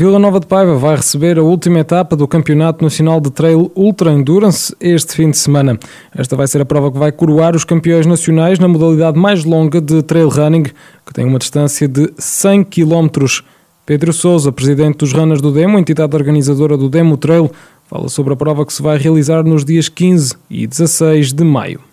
Vila Nova de Paiva vai receber a última etapa do Campeonato Nacional de Trail Ultra Endurance este fim de semana. Esta vai ser a prova que vai coroar os campeões nacionais na modalidade mais longa de trail running, que tem uma distância de 100 km. Pedro Souza, presidente dos Runners do Demo, entidade organizadora do Demo Trail, fala sobre a prova que se vai realizar nos dias 15 e 16 de maio.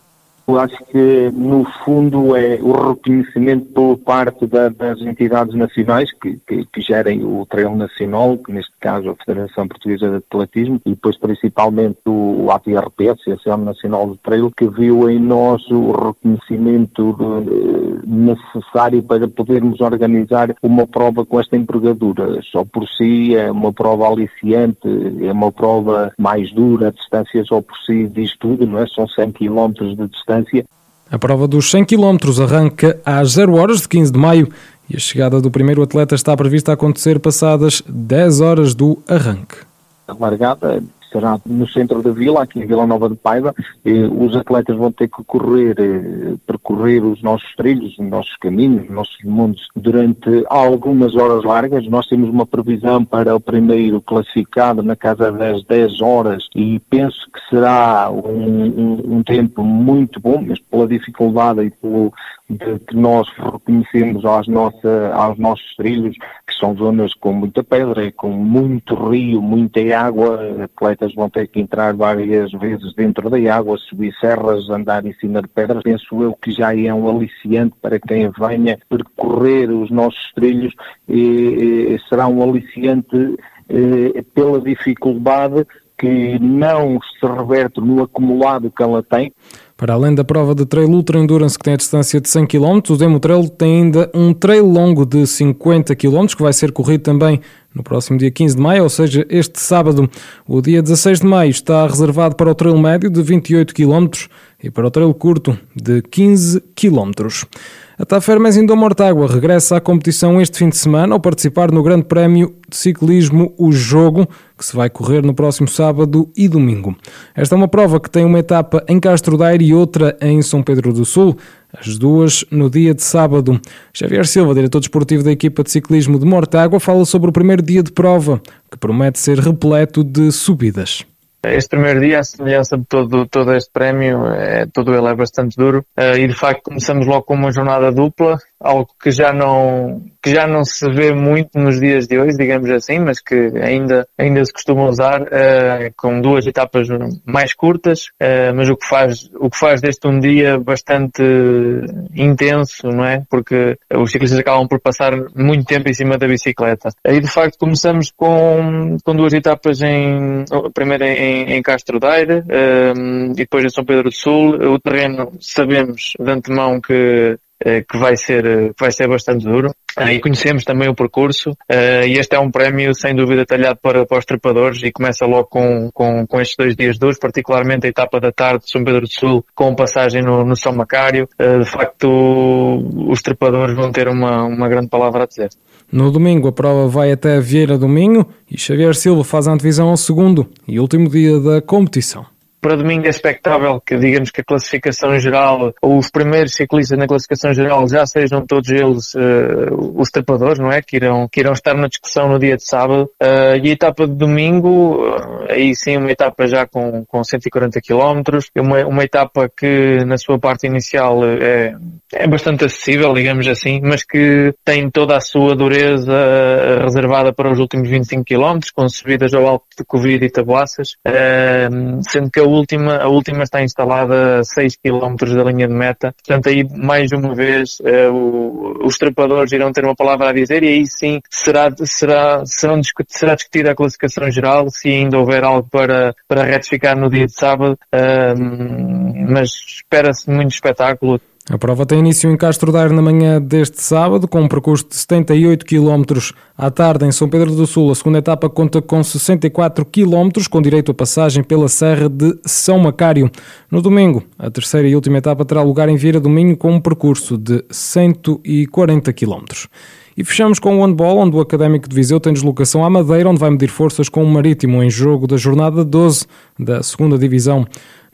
Eu acho que, no fundo, é o reconhecimento por parte da, das entidades nacionais que, que, que, gerem o Trail Nacional, que neste caso a Federação Portuguesa de Atletismo, e depois principalmente o ATRP, Associação Nacional de Trail, que viu em nós o reconhecimento de, necessário para podermos organizar uma prova com esta envergadura. Só por si é uma prova aliciante, é uma prova mais dura, a distância só por si diz tudo, não é? São 100 km de distância distância. A prova dos 100 km arranca às 0 horas de 15 de maio e a chegada do primeiro atleta está prevista a acontecer passadas 10 horas do arranque. A largada será no centro da vila, aqui em Vila Nova de Paiva. os atletas vão ter que correr, eh, percorrer os nossos trilhos, os nossos caminhos, os nossos mundos durante algumas horas largas. Nós temos uma previsão para o primeiro classificado na casa das 10 horas e penso que será um, um, um tempo muito bom, mas pela dificuldade e pelo de que nós reconhecemos aos, nossa, aos nossos trilhos, que são zonas com muita pedra, com muito rio, muita água, atletas vão ter que entrar várias vezes dentro da água, subir serras, andar em cima de pedras. Penso eu que já é um aliciante para quem venha percorrer os nossos trilhos e, e será um aliciante eh, pela dificuldade que não se reverte no acumulado que ela tem. Para além da prova de Trail Ultra Endurance, que tem a distância de 100 km, o Demo Trail tem ainda um trail longo de 50 km, que vai ser corrido também no próximo dia 15 de maio, ou seja, este sábado. O dia 16 de maio está reservado para o trail médio de 28 km e para o trail curto de 15 km. A Tafermes Indoor Mortágua regressa à competição este fim de semana ao participar no Grande Prémio de Ciclismo O Jogo, que se vai correr no próximo sábado e domingo. Esta é uma prova que tem uma etapa em Castro Daire e outra em São Pedro do Sul, as duas no dia de sábado. Xavier Silva, diretor desportivo da equipa de ciclismo de Mortágua, fala sobre o primeiro dia de prova, que promete ser repleto de subidas. Este primeiro dia, a semelhança de todo, todo este prémio, é, todo ele é bastante duro. Uh, e de facto começamos logo com uma jornada dupla, algo que já não que já não se vê muito nos dias de hoje, digamos assim, mas que ainda ainda se costuma usar uh, com duas etapas mais curtas, uh, mas o que faz o que faz deste um dia bastante intenso, não é? Porque os ciclistas acabam por passar muito tempo em cima da bicicleta. Aí de facto começamos com com duas etapas em primeiro em, em Castro Daire e depois em São Pedro do Sul. O terreno sabemos de antemão que que vai ser, eh, que vai ser bastante duro. Uh, e conhecemos também o percurso uh, e este é um prémio sem dúvida talhado para, para os trepadores e começa logo com, com, com estes dois dias duros, particularmente a etapa da tarde de São Pedro do Sul com passagem no, no São Macário. De facto, os trepadores vão ter uma, uma grande palavra a dizer. No domingo a prova vai até Vieira do Minho e Xavier Silva faz a antevisão ao segundo e último dia da competição para domingo é expectável que, digamos que a classificação geral, ou os primeiros ciclistas na classificação geral já sejam todos eles uh, os tapadores, não é? Que irão, que irão estar na discussão no dia de sábado. Uh, e a etapa de domingo, uh, aí sim uma etapa já com, com 140 km, uma, uma etapa que na sua parte inicial é, é bastante acessível, digamos assim, mas que tem toda a sua dureza reservada para os últimos 25 km, com subidas ao alto de Covid e tabuaças, sendo que a última, a última está instalada a 6 km da linha de meta. Portanto, aí mais uma vez uh, o, os trepadores irão ter uma palavra a dizer e aí sim será, será, serão, será discutida a classificação geral, se ainda houver algo para, para retificar no dia de sábado. Mas espera-se muito espetáculo A prova tem início em Castro Daire na manhã deste sábado, com um percurso de 78 km à tarde em São Pedro do Sul. A segunda etapa conta com 64 km, com direito a passagem pela Serra de São Macário. No domingo, a terceira e última etapa terá lugar em Vieira do Minho, com um percurso de 140 km. E fechamos com o handball, onde o Académico de Viseu tem deslocação à Madeira, onde vai medir forças com o Marítimo em jogo da jornada 12 da segunda Divisão.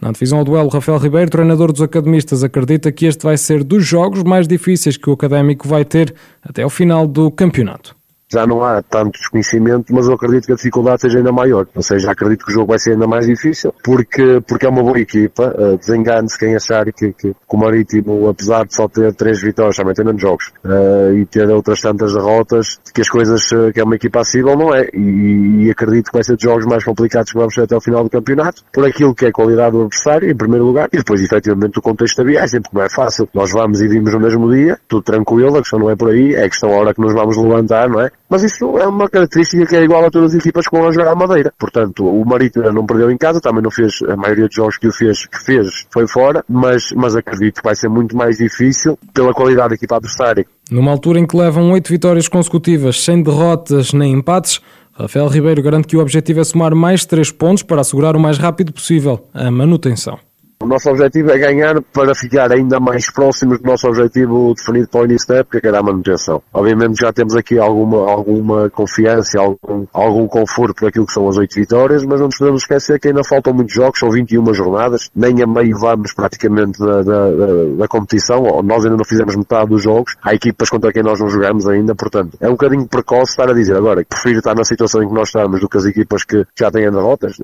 Na divisão ao duelo, Rafael Ribeiro, treinador dos academistas, acredita que este vai ser dos jogos mais difíceis que o Académico vai ter até ao final do campeonato já não há tanto desconhecimento, mas eu acredito que a dificuldade seja ainda maior. Ou seja, acredito que o jogo vai ser ainda mais difícil, porque, porque é uma boa equipa. Uh, Desengane-se quem achar que, que, que, o Marítimo, apesar de só ter três vitórias, também tem menos jogos, uh, e ter outras tantas derrotas, que as coisas, uh, que é uma equipa acessível, não é. E, e, acredito que vai ser dos jogos mais complicados que vamos ter até o final do campeonato, por aquilo que é a qualidade do adversário, em primeiro lugar, e depois, efetivamente, o contexto da viagem, porque não é fácil. Nós vamos e vimos no mesmo dia, tudo tranquilo, a questão não é por aí, é a questão a hora que nos vamos levantar, não é? Mas isso é uma característica que é igual a todas as equipas que vão jogar à Madeira. Portanto, o Marítimo não perdeu em casa, também não fez, a maioria dos jogos que o fez, que fez foi fora, mas, mas acredito que vai ser muito mais difícil pela qualidade da equipa adversária. Numa altura em que levam oito vitórias consecutivas, sem derrotas nem empates, Rafael Ribeiro garante que o objetivo é somar mais três pontos para assegurar o mais rápido possível a manutenção. O nosso objetivo é ganhar para ficar ainda mais próximos do nosso objetivo definido para o início da época, que era a manutenção. Obviamente já temos aqui alguma, alguma confiança, algum, algum conforto por aquilo que são as oito vitórias, mas não nos podemos esquecer que ainda faltam muitos jogos, são 21 jornadas, nem a meio vamos praticamente da, da, da, competição, nós ainda não fizemos metade dos jogos, há equipas contra quem nós não jogamos ainda, portanto, é um bocadinho precoce estar a dizer agora, prefiro estar na situação em que nós estamos do que as equipas que já têm derrotas,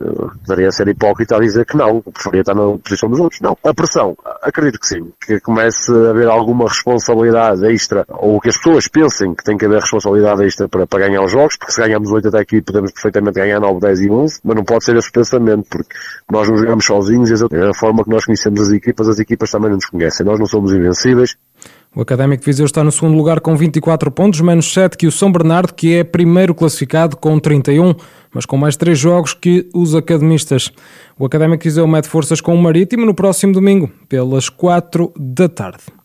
deveria ser hipócrita a dizer que não, preferia estar na posição outros. Não. A pressão, acredito que sim. Que comece a haver alguma responsabilidade extra, ou que as pessoas pensem que tem que haver responsabilidade extra para, para ganhar os jogos, porque se ganhamos 8 até aqui podemos perfeitamente ganhar 9, 10 e 11, mas não pode ser esse pensamento, porque nós não jogamos sozinhos e a forma que nós conhecemos as equipas, as equipas também não nos conhecem. Nós não somos invencíveis, o Académico de Viseu está no segundo lugar com 24 pontos, menos 7 que o São Bernardo, que é primeiro classificado com 31, mas com mais 3 jogos que os academistas. O Académico de Viseu mete forças com o Marítimo no próximo domingo, pelas 4 da tarde.